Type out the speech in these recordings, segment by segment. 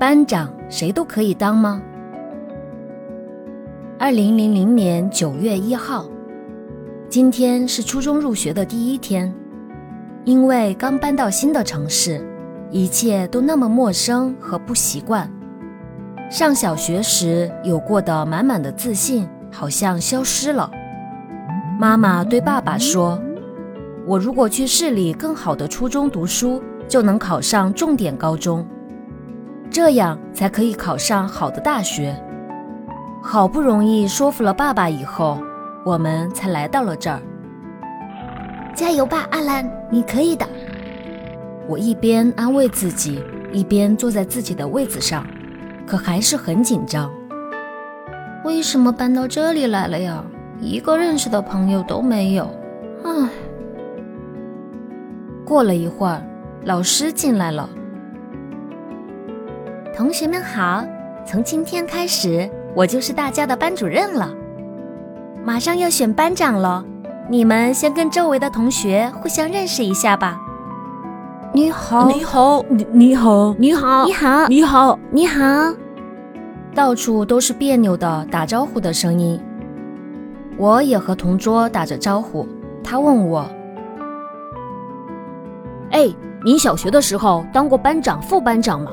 班长谁都可以当吗？二零零零年九月一号，今天是初中入学的第一天。因为刚搬到新的城市，一切都那么陌生和不习惯。上小学时有过的满满的自信，好像消失了。妈妈对爸爸说：“我如果去市里更好的初中读书，就能考上重点高中，这样才可以考上好的大学。”好不容易说服了爸爸以后，我们才来到了这儿。加油吧，阿兰，你可以的。我一边安慰自己，一边坐在自己的位子上，可还是很紧张。为什么搬到这里来了呀？一个认识的朋友都没有，唉。过了一会儿，老师进来了。同学们好，从今天开始，我就是大家的班主任了。马上要选班长了，你们先跟周围的同学互相认识一下吧。你好，你好，你你好，你好，你好，你好，你好。到处都是别扭的打招呼的声音。我也和同桌打着招呼，他问我：“哎，你小学的时候当过班长、副班长吗？”“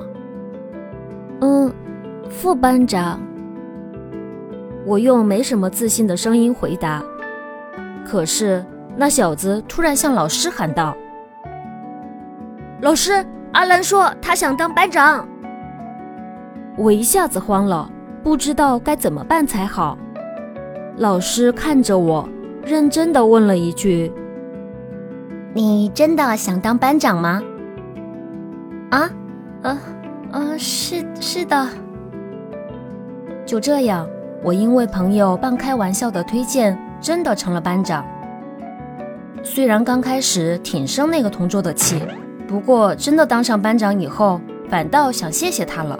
嗯，副班长。”我用没什么自信的声音回答。可是那小子突然向老师喊道：“老师，阿兰说他想当班长。”我一下子慌了，不知道该怎么办才好。老师看着我，认真的问了一句：“你真的想当班长吗？”“啊，呃，呃，是是的。”就这样，我因为朋友半开玩笑的推荐，真的成了班长。虽然刚开始挺生那个同桌的气，不过真的当上班长以后，反倒想谢谢他了。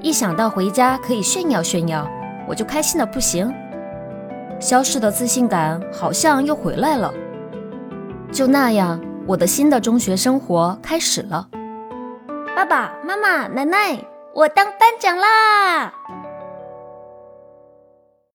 一想到回家可以炫耀炫耀，我就开心的不行。消失的自信感好像又回来了。就那样，我的新的中学生活开始了。爸爸妈妈、奶奶，我当班长啦！